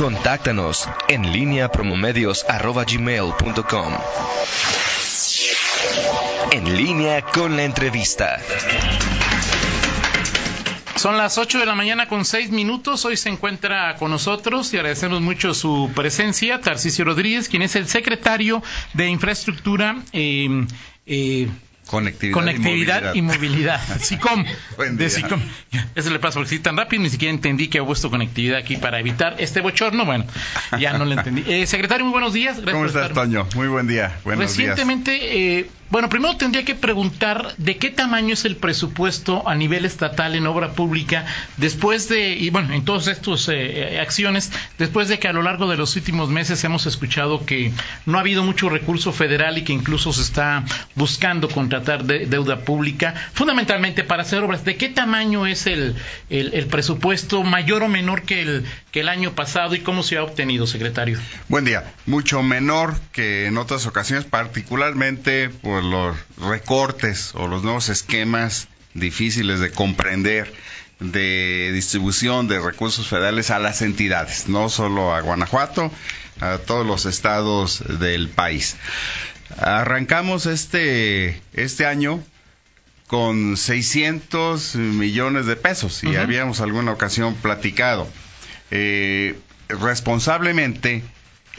Contáctanos en línea promomedios.com. En línea con la entrevista. Son las 8 de la mañana con 6 minutos. Hoy se encuentra con nosotros y agradecemos mucho su presencia, Tarcisio Rodríguez, quien es el secretario de Infraestructura. Eh, eh, Conectividad, y movilidad. SICOM. de SICOM. Eso le pasa porque si tan rápido ni siquiera entendí que ha puesto conectividad aquí para evitar este bochorno. Bueno, ya no le entendí. Eh, secretario, muy buenos días. ¿Cómo estás, Toño? Muy buen día. Buenos Recientemente, Eh, bueno, primero tendría que preguntar de qué tamaño es el presupuesto a nivel estatal en obra pública después de, y bueno, en todas estas eh, acciones, después de que a lo largo de los últimos meses hemos escuchado que no ha habido mucho recurso federal y que incluso se está buscando contratar deuda pública, fundamentalmente para hacer obras. ¿De qué tamaño es el, el, presupuesto, mayor o menor que el, que el año pasado y cómo se ha obtenido, secretario? Buen día. Mucho menor que en otras ocasiones, particularmente por los recortes o los nuevos esquemas difíciles de comprender de distribución de recursos federales a las entidades, no solo a Guanajuato, a todos los estados del país. Arrancamos este, este año con 600 millones de pesos y habíamos alguna ocasión platicado. Eh, responsablemente,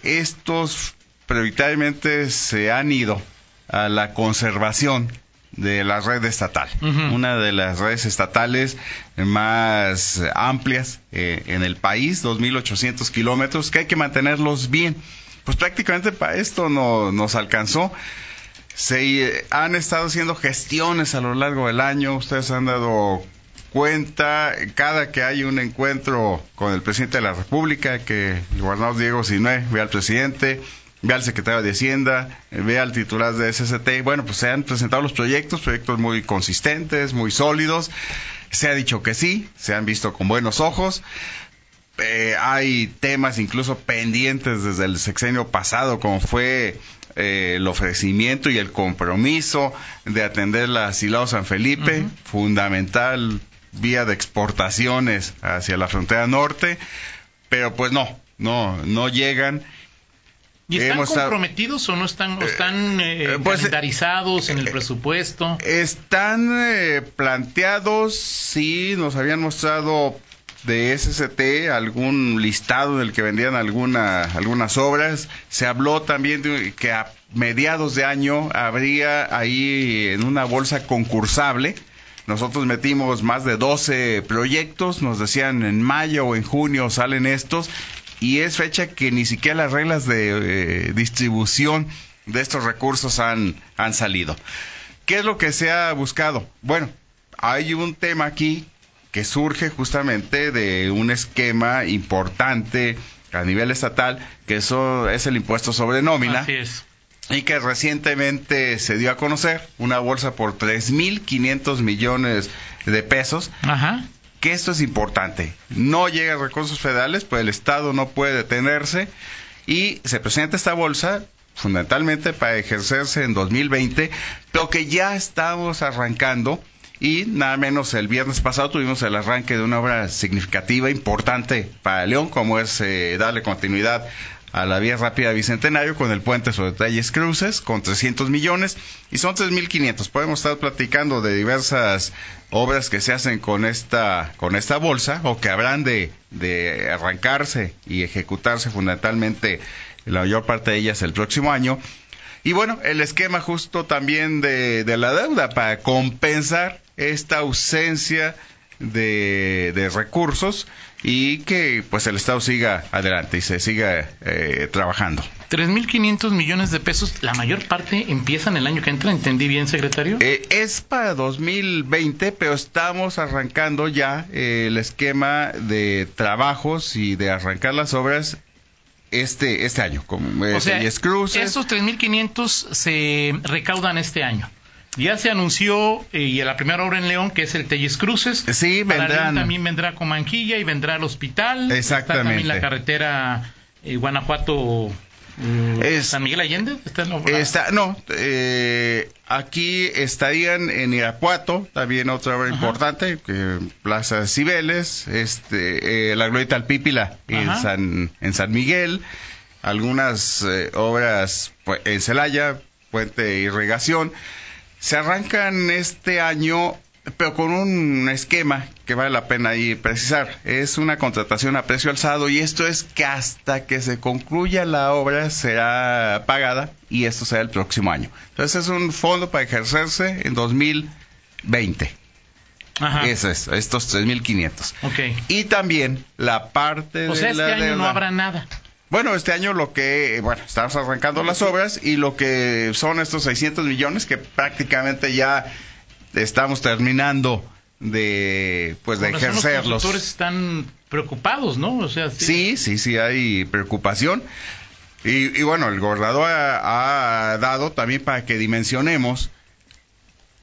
estos prioritariamente se han ido a la conservación de la red estatal, una de las redes estatales más amplias eh, en el país, 2.800 kilómetros, que hay que mantenerlos bien. Pues prácticamente para esto no, nos alcanzó. Se eh, han estado haciendo gestiones a lo largo del año, ustedes han dado cuenta, cada que hay un encuentro con el presidente de la República, que el gobernador Diego Sinué ve al presidente, ve al secretario de Hacienda, ve al titular de SST. Bueno, pues se han presentado los proyectos, proyectos muy consistentes, muy sólidos. Se ha dicho que sí, se han visto con buenos ojos. Eh, hay temas incluso pendientes desde el sexenio pasado, como fue eh, el ofrecimiento y el compromiso de atender la asilado San Felipe, fundamental vía de exportaciones hacia la frontera norte, pero pues no, no, no llegan ¿Y están comprometidos o no están, están eh, eh, pues, calendarizados en el eh, presupuesto? Están planteados, sí, nos habían mostrado de SST algún listado del que vendían alguna, algunas obras. Se habló también de que a mediados de año habría ahí en una bolsa concursable. Nosotros metimos más de 12 proyectos, nos decían en mayo o en junio salen estos y es fecha que ni siquiera las reglas de eh, distribución de estos recursos han, han salido. ¿Qué es lo que se ha buscado? Bueno, hay un tema aquí que surge justamente de un esquema importante a nivel estatal, que eso es el impuesto sobre nómina. Así es. Y que recientemente se dio a conocer una bolsa por 3.500 millones de pesos. Ajá que esto es importante. No llega recursos federales, pues el Estado no puede detenerse y se presenta esta bolsa fundamentalmente para ejercerse en 2020, pero que ya estamos arrancando y nada menos el viernes pasado tuvimos el arranque de una obra significativa, importante para León, como es eh, darle continuidad a la vía rápida Bicentenario con el puente sobre Talles Cruces con 300 millones y son 3.500. Podemos estar platicando de diversas obras que se hacen con esta con esta bolsa o que habrán de, de arrancarse y ejecutarse fundamentalmente la mayor parte de ellas el próximo año. Y bueno, el esquema justo también de, de la deuda para compensar esta ausencia de, de recursos y que pues el Estado siga adelante y se siga eh, trabajando. 3.500 millones de pesos, la mayor parte empiezan el año que entra, ¿entendí bien, secretario? Eh, es para 2020, pero estamos arrancando ya eh, el esquema de trabajos y de arrancar las obras este este año. Como, o sea, esos 3.500 se recaudan este año. Ya se anunció, eh, y en la primera obra en León, que es el Telles Cruces. Sí, vendrán. también vendrá Comanquilla y vendrá el hospital. Exactamente. Está también la carretera eh, Guanajuato Mm, Es- ¿San Miguel Allende? ¿Está en? Está, no, eh, aquí estarían en Irapuato, también otra obra Ajá. importante, que Plaza Cibeles, este, eh, la Glorieta Alpípila en Ajá. San, en San Miguel, algunas eh, obras pues, en Celaya, Puente de Irrigación. Se arrancan este año, pero con un esquema que vale la pena ahí precisar. Es una contratación a precio alzado y esto es que hasta que se concluya la obra será pagada y esto será el próximo año. Entonces es un fondo para ejercerse en 2020. Ajá. Eso es, estos 3.500. Ok. Y también la parte O sea, de este la año no habrá nada. Bueno, este año lo que, bueno, estamos arrancando las obras y lo que son estos 600 millones que prácticamente ya estamos terminando de, pues, de razón, Los ejercerlos. constructores están preocupados, ¿no? O sea, Sí, sí, sí, hay preocupación. Y, y bueno, el gobernador ha, ha dado también para que dimensionemos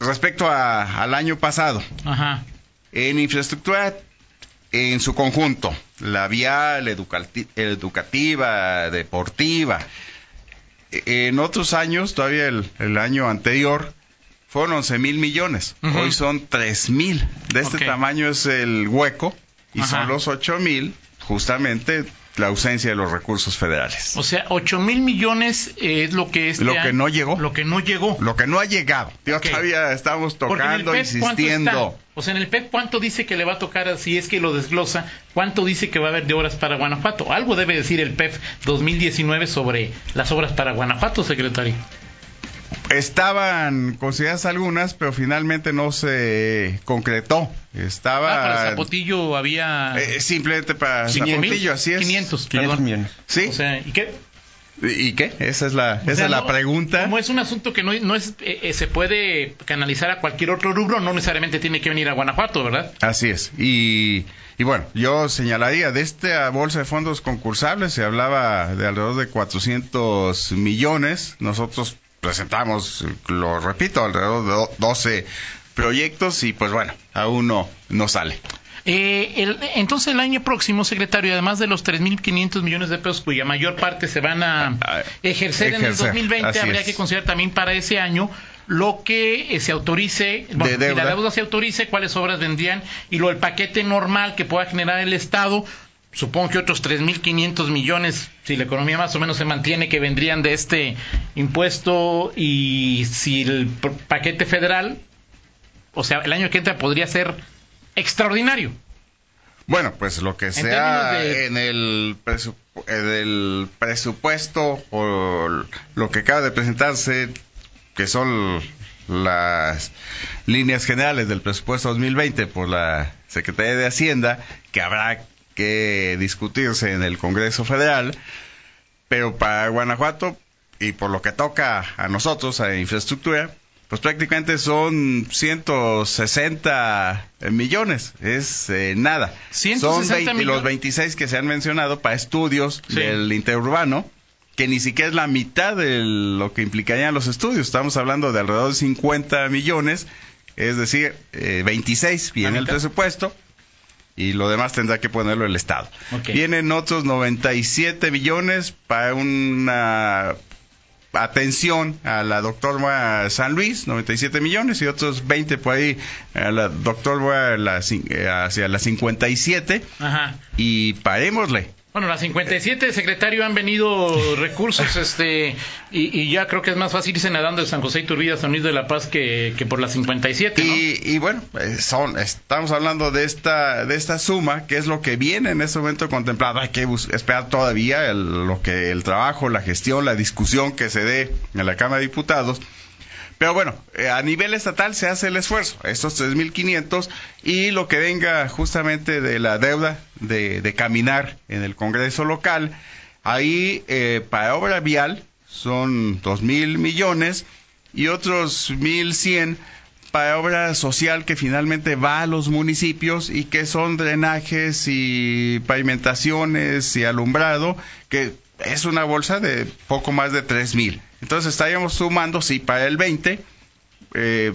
respecto a- al año pasado. Ajá. En infraestructura en su conjunto, la vial, educati- educativa, deportiva. En otros años, todavía el, el año anterior, fueron 11 mil millones. Hoy son 3 mil. De este tamaño es el hueco y Ajá. son los 8 mil, justamente la ausencia de los recursos federales. O sea, 8 mil millones eh, es lo que este Lo que año- no llegó. Lo que no llegó. Lo que no ha llegado. Ok. Todavía estamos tocando, PEP, ¿cuánto insistiendo. O sea, en el PEP, ¿cuánto dice que le va a tocar, si es que lo desglosa, cuánto dice que va a haber de obras para Guanajuato? Algo debe decir el PEP 2019 sobre las obras para Guanajuato, secretario. Estaban consideradas algunas, pero finalmente no se concretó. Estaba Ah, para Zapotillo había eh, simplemente para 5,000, Zapotillo, así es. 500, 500 perdón. millones. Sí. O sea, ¿y qué? ¿Y qué? Esa es la, O esa sea, es la no- pregunta. Como es un asunto que no, no es, eh, eh, se puede canalizar a cualquier otro rubro, no necesariamente tiene que venir a Guanajuato, ¿verdad? Así es. Y, y bueno, yo señalaría de esta bolsa de fondos concursables, se hablaba de alrededor de 400 millones. Nosotros presentamos, lo repito, alrededor de do- 12 proyectos y pues bueno, aún no, no sale. Eh, el- entonces el año próximo, secretario, además de los 3.500 millones de pesos cuya mayor parte se van a ejercer, en el ejercer, 2020, así habría es. que considerar también para ese año lo que eh, se autorice, bueno, si deuda. la deuda se autorice, cuáles obras vendrían y lo el paquete normal que pueda generar el Estado. Supongo que otros 3.500 millones, si la economía más o menos se mantiene, que vendrían de este impuesto y si el paquete federal, o sea, el año que entra podría ser extraordinario. Bueno, pues lo que sea de- en el, presu- en el presupuesto o lo que acaba de presentarse, que son las líneas generales del presupuesto 2020 por la Secretaría de Hacienda, que habrá que discutirse en el Congreso Federal, pero para Guanajuato y por lo que toca a nosotros, a infraestructura, pues prácticamente son 160 millones, es eh, nada. 160 son 20 millones. los 26 que se han mencionado para estudios Sí. del interurbano, que ni siquiera es la mitad de lo que implicarían los estudios. Estamos hablando de alrededor de 50 millones, es decir, eh, 26 viene el presupuesto y lo demás tendrá que ponerlo el Estado. Vienen otros 97 millones para una atención a la doctora San Luis, 97 millones, y otros 20 por ahí a la doctora la, eh, hacia la 57, Ajá. y parémosle. Bueno, las 57, secretario, han venido recursos, este, y, ya creo que es más fácil irse nadando de San José Iturbide a San Luis de la Paz que, que por las 57, ¿no? Y, y bueno, eh, son, estamos hablando de esta, de esta suma, que es lo que viene en este momento contemplado. Hay que esperar todavía el, lo que el trabajo, la gestión, la discusión que se dé en la Cámara de Diputados. Pero bueno, eh, a nivel estatal se hace el esfuerzo, estos 3.500 y lo que venga justamente de la deuda de, caminar en el Congreso local. Ahí eh, para obra vial son 2.000 millones y otros 1.100 para obra social que finalmente va a los municipios y que son drenajes y pavimentaciones y alumbrado, que es una bolsa de poco más de 3.000. Entonces estaríamos sumando, sí, para el 20, eh,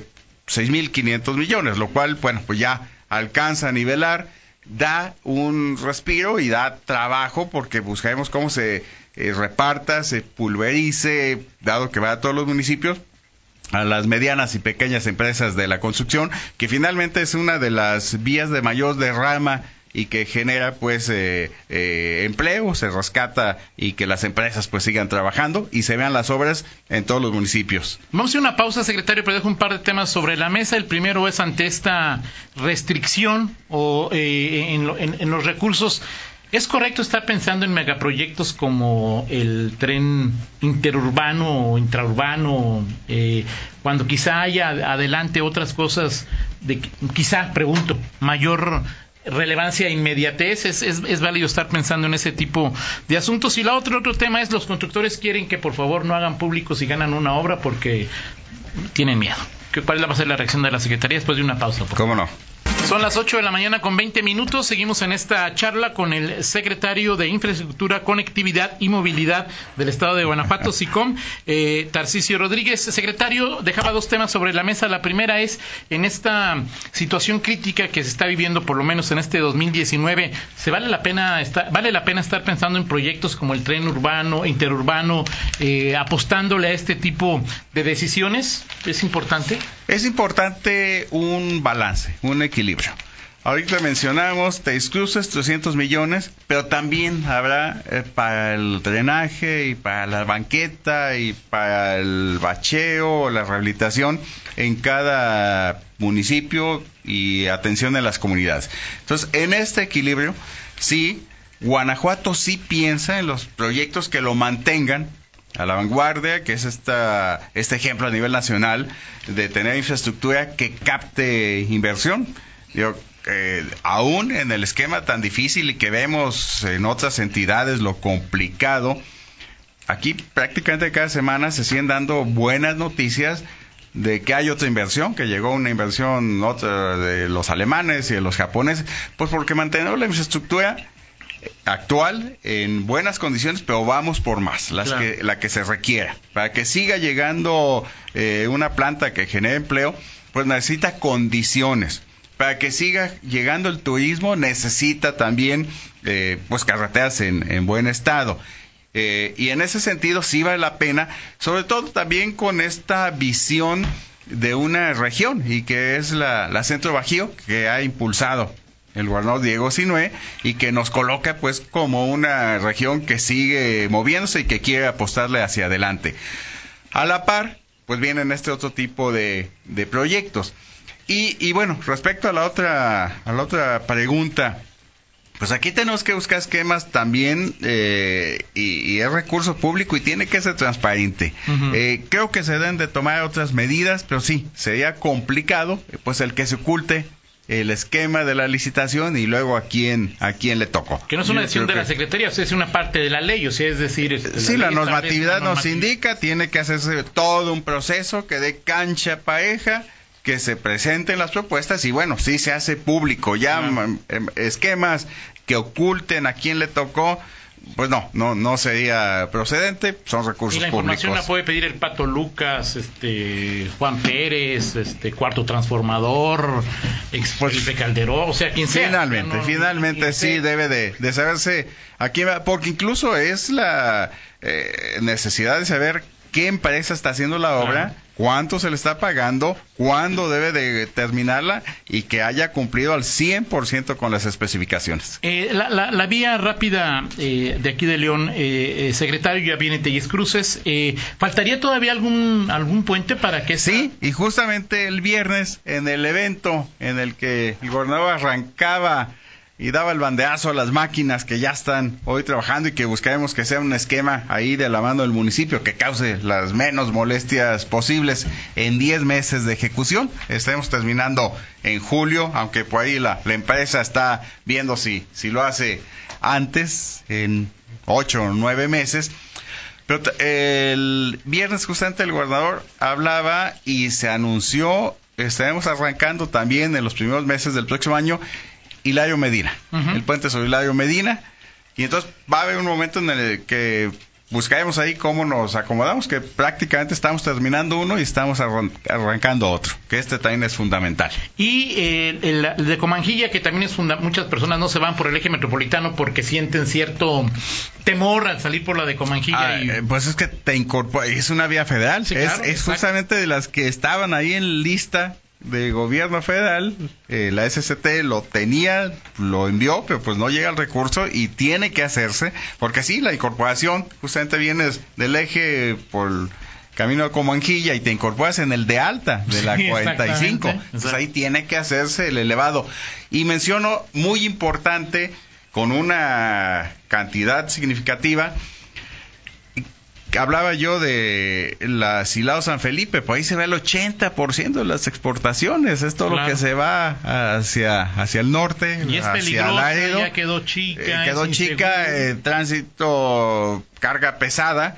6.500 millones, lo cual, bueno, pues ya alcanza a nivelar da un respiro y da trabajo porque buscaremos cómo se eh, reparta, se pulverice, dado que va a todos los municipios, a las medianas y pequeñas empresas de la construcción, que finalmente es una de las vías de mayor derrama y que genera pues eh, eh, empleo, se rescata y que las empresas pues sigan trabajando y se vean las obras en todos los municipios. Vamos a una pausa, secretario, pero dejo un par de temas sobre la mesa. El primero es ante esta restricción o eh, en, los recursos. ¿Es correcto estar pensando en megaproyectos como el tren interurbano o intraurbano, cuando quizá haya adelante otras cosas de quizá, pregunto, mayor relevancia e inmediatez, es, es, válido estar pensando en ese tipo de asuntos. Y la otro, otro tema es los constructores quieren que por favor no hagan público si ganan una obra porque tienen miedo. ¿Cuál va a ser la reacción de la Secretaría después de una pausa? ¿Cómo no? Son las 8 de la mañana con 20 minutos. Seguimos en esta charla con el secretario de Infraestructura, Conectividad y Movilidad del Estado de Guanajuato, SICOM, eh, Tarcisio Rodríguez. Secretario, dejaba dos temas sobre la mesa. La primera es, en esta situación crítica que se está viviendo, por lo menos en este 2019, ¿se vale la pena, estar, vale la pena estar pensando en proyectos como el tren urbano, interurbano, eh, apostándole a este tipo de decisiones? ¿Es importante? Es importante un balance, un equilibrio Ahorita mencionamos Teis Cruces, 300 millones, pero también habrá eh, para el drenaje y para la banqueta y para el bacheo, la rehabilitación en cada municipio y atención en las comunidades. Entonces, en este equilibrio, sí, Guanajuato sí piensa en los proyectos que lo mantengan a la vanguardia, que es esta, este ejemplo a nivel nacional de tener infraestructura que capte inversión. Yo, eh, aún en el esquema tan difícil y que vemos en otras entidades lo complicado, aquí prácticamente cada semana se siguen dando buenas noticias de que hay otra inversión, que llegó una inversión otra de los alemanes y de los japoneses, pues porque mantenemos la infraestructura actual en buenas condiciones, pero vamos por más, las que, la que se requiera. Para que siga llegando eh, una planta que genere empleo, pues necesita condiciones para que siga llegando el turismo necesita también eh, pues carreteras en, buen estado. Eh, y en ese sentido sí vale la pena, sobre todo también con esta visión de una región y que es la, Centro Bajío que ha impulsado el gobernador Diego Sinue y que nos coloca pues como una región que sigue moviéndose y que quiere apostarle hacia adelante. A la par, pues vienen este otro tipo de, de proyectos. Y, bueno, respecto a la otra, a la otra pregunta, pues aquí tenemos que buscar esquemas también eh, y, es recurso público y tiene que ser transparente. Eh, creo que se deben de tomar otras medidas, pero sí, sería complicado pues el que se oculte el esquema de la licitación y luego a quién a quién le tocó. Que no es una decisión de la Secretaría, o sea, es una parte de la ley, o sea, es decir... sí, la normatividad nos indica, tiene que hacerse todo un proceso que dé cancha pareja que se presenten las propuestas y bueno, si se hace público ya em, esquemas que oculten a quién le tocó, pues no, no, no sería procedente, son recursos públicos. Y la información la puede pedir el Pato Lucas, este, Juan Pérez, este, Cuarto Transformador, ex pues, Felipe Calderón, o sea, quien sea. Finalmente, finalmente sí debe de, de, saberse a quién va, porque incluso es la eh, necesidad de saber qué empresa está haciendo la obra, cuánto se le está pagando, cuándo debe de terminarla y que haya cumplido al 100% con las especificaciones. Eh, la, vía rápida eh, de aquí de León, eh, secretario, ya viene Telles Cruces. ¿Faltaría todavía algún, algún puente para que Sí, y justamente el viernes en el evento en el que el gobernador arrancaba y daba el bandeazo a las máquinas que ya están hoy trabajando y que buscaremos que sea un esquema ahí de la mano del municipio que cause las menos molestias posibles en 10 meses de ejecución. Estaremos terminando en julio, aunque por ahí la, empresa está viendo si, si lo hace antes, en 8 o 9 meses. Pero el viernes justamente el gobernador hablaba y se anunció, estaremos arrancando también en los primeros meses del próximo año Hilario Medina, el puente sobre Hilario Medina. Y entonces va a haber un momento en el que buscaremos ahí cómo nos acomodamos, que prácticamente estamos terminando uno y estamos arrancando otro, que este también es fundamental. Y eh, el, de Comanjilla, que también es fundamental, muchas personas no se van por el eje metropolitano porque sienten cierto temor al salir por la de Comanjilla. Ah, eh, pues es que te incorpora, es una vía federal, es, justamente de las que estaban ahí en lista de gobierno federal, eh, la SCT lo tenía, lo envió, pero pues no llega el recurso y tiene que hacerse, porque sí, la incorporación justamente viene del eje por camino de Comanjilla y te incorporas en el de alta de la 45. Entonces ahí tiene que hacerse el elevado. Y menciono muy importante, con una cantidad significativa, hablaba yo de la Silao San Felipe, pues ahí se ve el 80% de las exportaciones, es todo lo que se va hacia, hacia el norte, y es hacia Laredo. Ya quedó chica. Eh, quedó chica, eh, tránsito, carga pesada.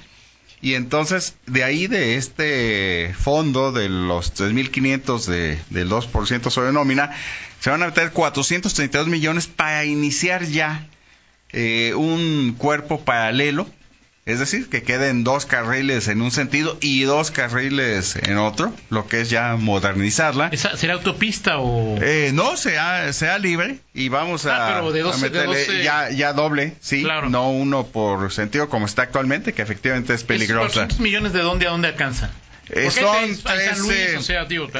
Y entonces, de ahí, de este fondo de los 3.500 de, del 2% sobre nómina, se van a meter 432 millones para iniciar ya eh, un cuerpo paralelo es decir, que queden dos carriles en un sentido y dos carriles en otro, lo que es ya modernizarla. ¿Será autopista o...? Eh, no, sea, sea libre y vamos a, ah, meterle ya, ya doble, sí, no uno por sentido como está actualmente, que efectivamente es peligrosa. ¿Cuántos millones de dónde a dónde alcanza? Eh, son,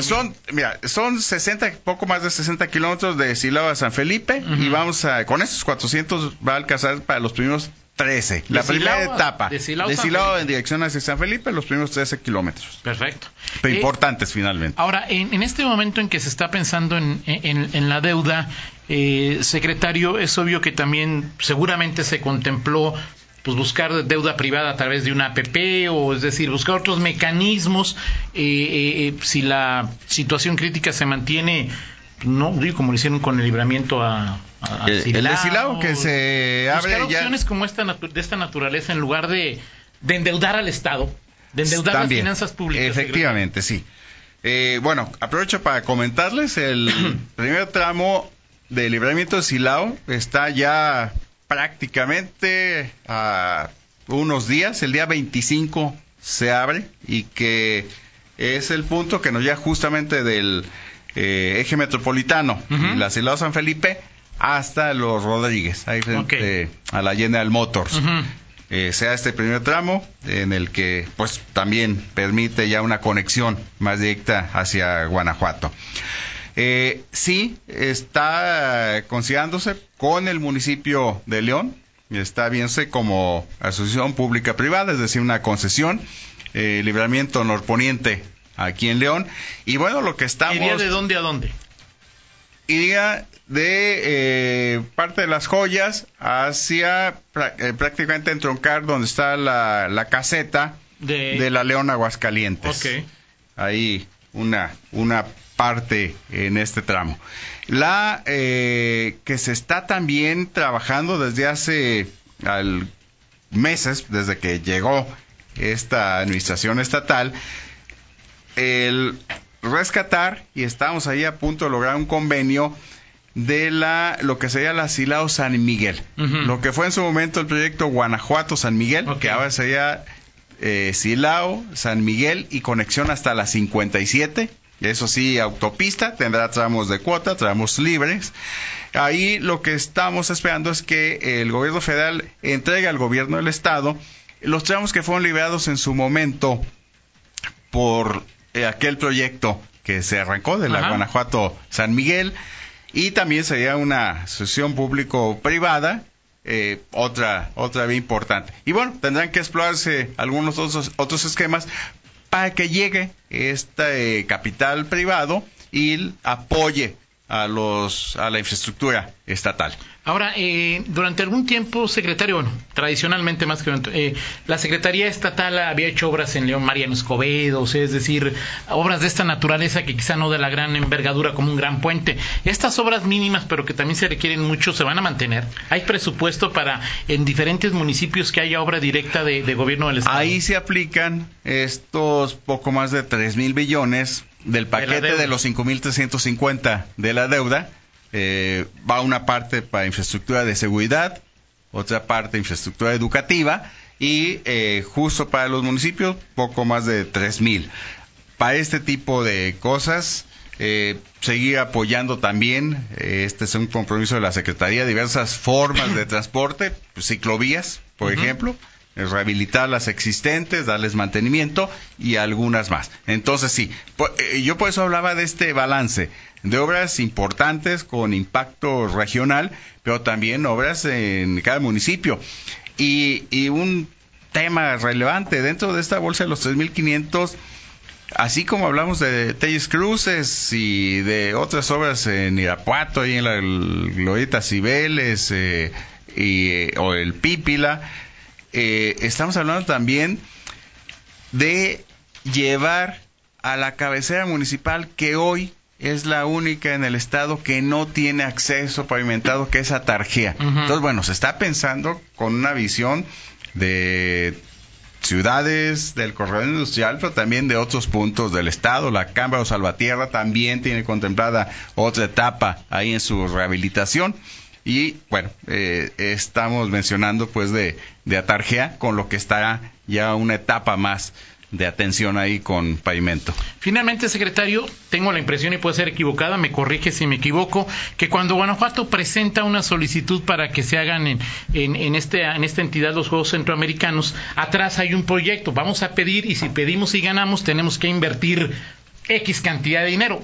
son, mira, son 60, poco más de 60 kilómetros de Silao a San Felipe y vamos a, con estos 400 va a alcanzar para los primeros 13. La primera etapa. De Silao, en dirección hacia San Felipe, los primeros 13 kilómetros. Perfecto. Pero eh, importantes finalmente. Ahora, en, este momento en que se está pensando en, en, la deuda, eh, secretario, es obvio que también seguramente se contempló pues buscar deuda privada a través de una APP o es decir buscar otros mecanismos eh, si la situación crítica se mantiene no digo como lo hicieron con el libramiento a, el, Silao, que se abre opciones como esta de esta naturaleza en lugar de, endeudar al Estado de endeudar las finanzas públicas efectivamente sí. Eh, bueno aprovecho para comentarles el primer tramo del libramiento de Silao está ya prácticamente a unos días el día 25 se abre y que es el punto que nos lleva justamente del eh, eje metropolitano y la Silao San Felipe hasta los Rodríguez, ahí frente a la General Motors. Eh, sea este primer tramo en el que pues también permite ya una conexión más directa hacia Guanajuato. Eh, sí, está considerándose con el municipio de León, está viéndose como asociación pública privada, es decir, una concesión, eh, libramiento norponiente aquí en León. Y bueno, lo que estamos... ¿Iría de dónde a dónde? Iría de eh, parte de las joyas hacia eh, prácticamente entroncar donde está la, caseta de... la León Aguascalientes. Ahí una, una parte en este tramo. La eh, que se está también trabajando desde hace meses, desde que llegó esta administración estatal, el rescatar y estamos ahí a punto de lograr un convenio de la lo que sería la Silao San Miguel, lo que fue en su momento el proyecto Guanajuato San Miguel, que ahora sería eh, Silao San Miguel y conexión hasta la 57. Eso sí, autopista, tendrá tramos de cuota, tramos libres. Ahí lo que estamos esperando es que el gobierno federal entregue al gobierno del estado los tramos que fueron liberados en su momento por eh, aquel proyecto que se arrancó de la Guanajuato San Miguel y también sería una asociación público-privada eh, otra otra vía importante. Y bueno, tendrán que explorarse algunos otros, otros esquemas para que llegue este capital privado y apoye a los a la infraestructura estatal. Ahora, eh, durante algún tiempo, secretario, bueno, tradicionalmente más que eh, la Secretaría Estatal había hecho obras en León Mariano Escobedo, es decir, obras de esta naturaleza que quizá no de la gran envergadura como un gran puente. Estas obras mínimas, pero que también se requieren mucho, se van a mantener. Hay presupuesto para en diferentes municipios que haya obra directa de, gobierno del Estado. Ahí se aplican estos poco más de 3 mil billones del paquete de, de los 5.350 de la deuda eh, va una parte para infraestructura de seguridad, otra parte infraestructura educativa y eh, justo para los municipios poco más de 3 mil. Para este tipo de cosas, eh, seguir apoyando también, eh, este es un compromiso de la Secretaría, diversas formas de transporte, pues, ciclovías, por ejemplo, rehabilitar las existentes, darles mantenimiento y algunas más. Entonces sí, yo por eso hablaba de este balance de obras importantes con impacto regional, pero también obras en cada municipio. Y, y un tema relevante dentro de esta bolsa de los 3.500, así como hablamos de Telles Cruces y de otras obras en Irapuato, ahí en la Glorieta Cibeles eh, y, eh, o el Pípila, eh, estamos hablando también de llevar a la cabecera municipal que hoy es la única en el estado que no tiene acceso pavimentado, que es Atarjea. Entonces, bueno, se está pensando con una visión de ciudades del corredor industrial, pero también de otros puntos del estado. La Cámara de Salvatierra también tiene contemplada otra etapa ahí en su rehabilitación. Y bueno, eh, estamos mencionando pues de, de Atarjea con lo que estará ya una etapa más de atención ahí con pavimento. Finalmente, secretario, tengo la impresión, y puede ser equivocada, me corrige si me equivoco, que cuando Guanajuato presenta una solicitud para que se hagan en, en, este, en esta entidad los Juegos Centroamericanos, atrás hay un proyecto, vamos a pedir y si pedimos y ganamos tenemos que invertir X cantidad de dinero.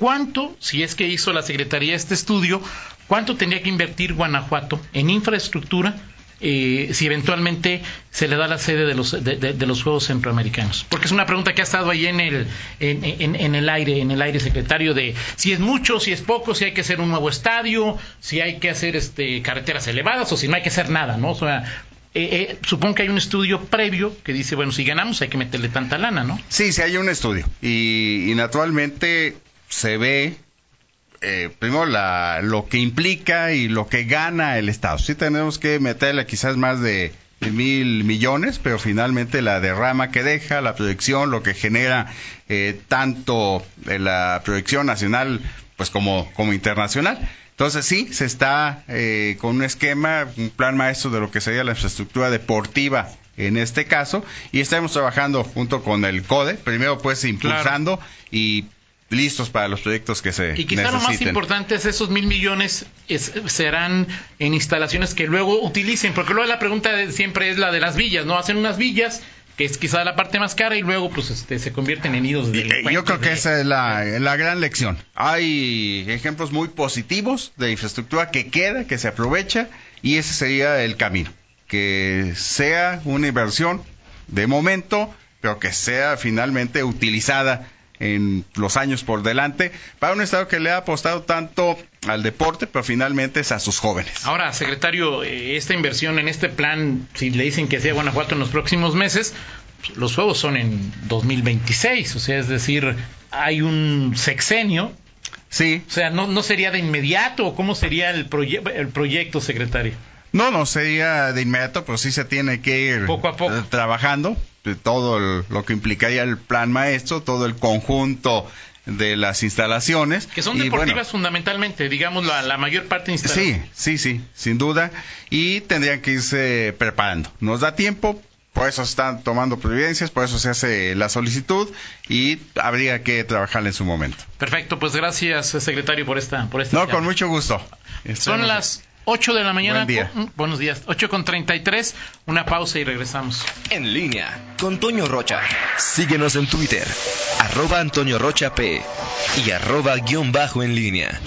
¿Cuánto, si es que hizo la Secretaría este estudio, cuánto tendría que invertir Guanajuato en infraestructura eh, si eventualmente se le da la sede de los, de, los Juegos Centroamericanos? Porque es una pregunta que ha estado ahí en el, en, el aire, en el aire secretario de si es mucho, si es poco, si hay que hacer un nuevo estadio, si hay que hacer este carreteras elevadas o si no hay que hacer nada, ¿no? O sea, eh, eh, supongo que hay un estudio previo que dice, bueno, si ganamos hay que meterle tanta lana, ¿no? Sí, sí hay un estudio. Y, y naturalmente se ve eh, primero la, lo que implica y lo que gana el Estado. Sí tenemos que meterle quizás más de mil millones, pero finalmente la derrama que deja, la proyección, lo que genera eh, tanto la proyección nacional pues como, como internacional. Entonces sí, se está eh, con un esquema, un plan maestro de lo que sería la infraestructura deportiva en este caso, y estamos trabajando junto con el CODE, primero pues impulsando y listos para los proyectos que se Y quizá lo más importante es esos mil millones serán en instalaciones que luego utilicen, porque luego la pregunta siempre es la de las villas, ¿no? Hacen unas villas que es quizá la parte más cara y luego pues este, se convierten en nidos de eh, Yo creo que esa es la, la, gran lección. Hay ejemplos muy positivos de infraestructura que queda, que se aprovecha y ese sería el camino. Que sea una inversión de momento, pero que sea finalmente utilizada en los años por delante para un Estado que le ha apostado tanto al deporte, pero finalmente es a sus jóvenes. Ahora, secretario, eh, esta inversión en este plan, si le dicen que sea Guanajuato en los próximos meses, los juegos son en 2026, o sea, es decir, hay un sexenio. Sí. O sea, no, no sería de inmediato, ¿cómo sería el, el proyecto, secretario? No, no sería de inmediato, pero sí se tiene que ir poco a poco. trabajando todo lo que implicaría el plan maestro, todo el conjunto de las instalaciones. Que son deportivas fundamentalmente, digamos, la, la, mayor parte Sí, sí, sí, sin duda. Y tendrían que irse preparando. Nos da tiempo, por eso están tomando providencias, por eso se hace la solicitud y habría que trabajar en su momento. Perfecto, pues gracias, secretario, por esta. Por esta no, con mucho gusto. Son las 8 de la mañana. buenos días. 8 con 33. Una pausa y regresamos. En línea con Toño Rocha. Síguenos en Twitter. Arroba Antonio Rocha P. Y arroba guion bajo en línea.